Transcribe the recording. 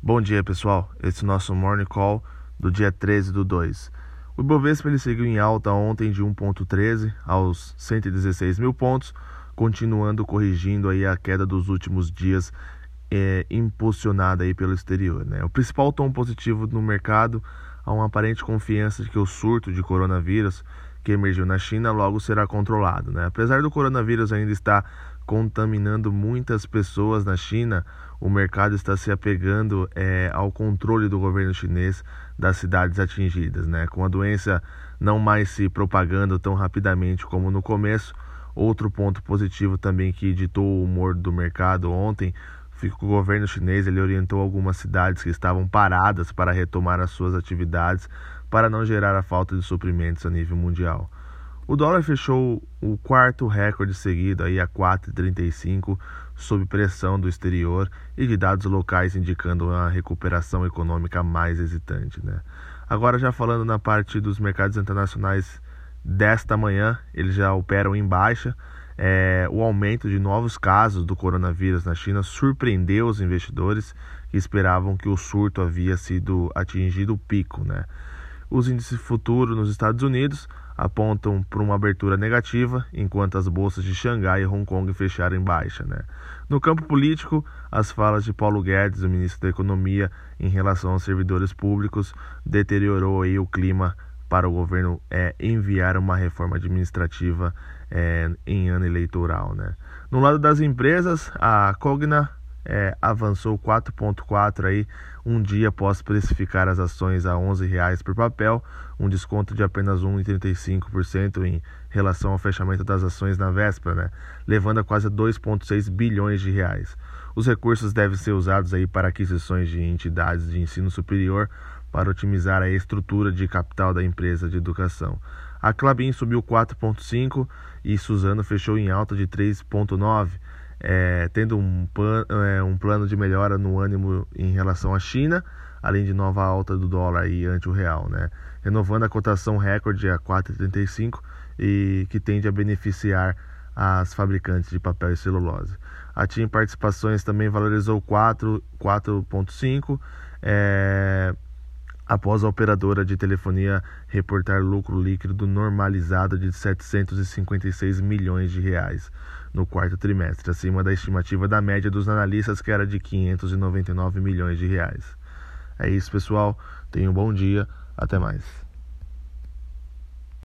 Bom dia, pessoal. Esse é o nosso Morning Call do dia 13 do 2. O Ibovespa ele seguiu em alta ontem de 1,13 aos 116 mil pontos, continuando corrigindo aí a queda dos últimos dias é, impulsionada aí pelo exterior. Né? O principal tom positivo no mercado há uma aparente confiança de que o surto de coronavírus que emergiu na China logo será controlado. Né? Apesar do coronavírus ainda estar contaminando muitas pessoas na China, o mercado está se apegando é, ao controle do governo chinês das cidades atingidas. Né? Com a doença não mais se propagando tão rapidamente como no começo, outro ponto positivo também que ditou o humor do mercado ontem o governo chinês ele orientou algumas cidades que estavam paradas para retomar as suas atividades para não gerar a falta de suprimentos a nível mundial. O dólar fechou o quarto recorde seguido aí a 4,35 sob pressão do exterior e de dados locais indicando uma recuperação econômica mais hesitante. Né? Agora já falando na parte dos mercados internacionais desta manhã, eles já operam em baixa. É, o aumento de novos casos do coronavírus na China surpreendeu os investidores que esperavam que o surto havia sido atingido o pico. Né? Os índices futuros nos Estados Unidos apontam para uma abertura negativa, enquanto as bolsas de Xangai e Hong Kong fecharam em baixa. Né? No campo político, as falas de Paulo Guedes, o ministro da Economia, em relação aos servidores públicos, deteriorou aí o clima para o governo é, enviar uma reforma administrativa é, em ano eleitoral. Né? No lado das empresas, a Cogna é, avançou 4,4 aí um dia após precificar as ações a R$ 11,00 por papel, um desconto de apenas 1,35% em relação ao fechamento das ações na véspera, né? levando a quase 2,6 bilhões de reais. Os recursos devem ser usados aí para aquisições de entidades de ensino superior para otimizar a estrutura de capital da empresa de educação. A Clabin subiu 4,5 e Suzano fechou em alta de 3,9 é, tendo um, plan, é, um plano de melhora no ânimo em relação à China, além de nova alta do dólar aí ante o real, né? renovando a cotação recorde a 4,35 e que tende a beneficiar as fabricantes de papel e celulose. A TIM Participações também valorizou 4,5 é, após a operadora de telefonia reportar lucro líquido normalizado de 756 milhões de reais no quarto trimestre, acima da estimativa da média dos analistas que era de 599 milhões de reais. É isso, pessoal. Tenham um bom dia. Até mais.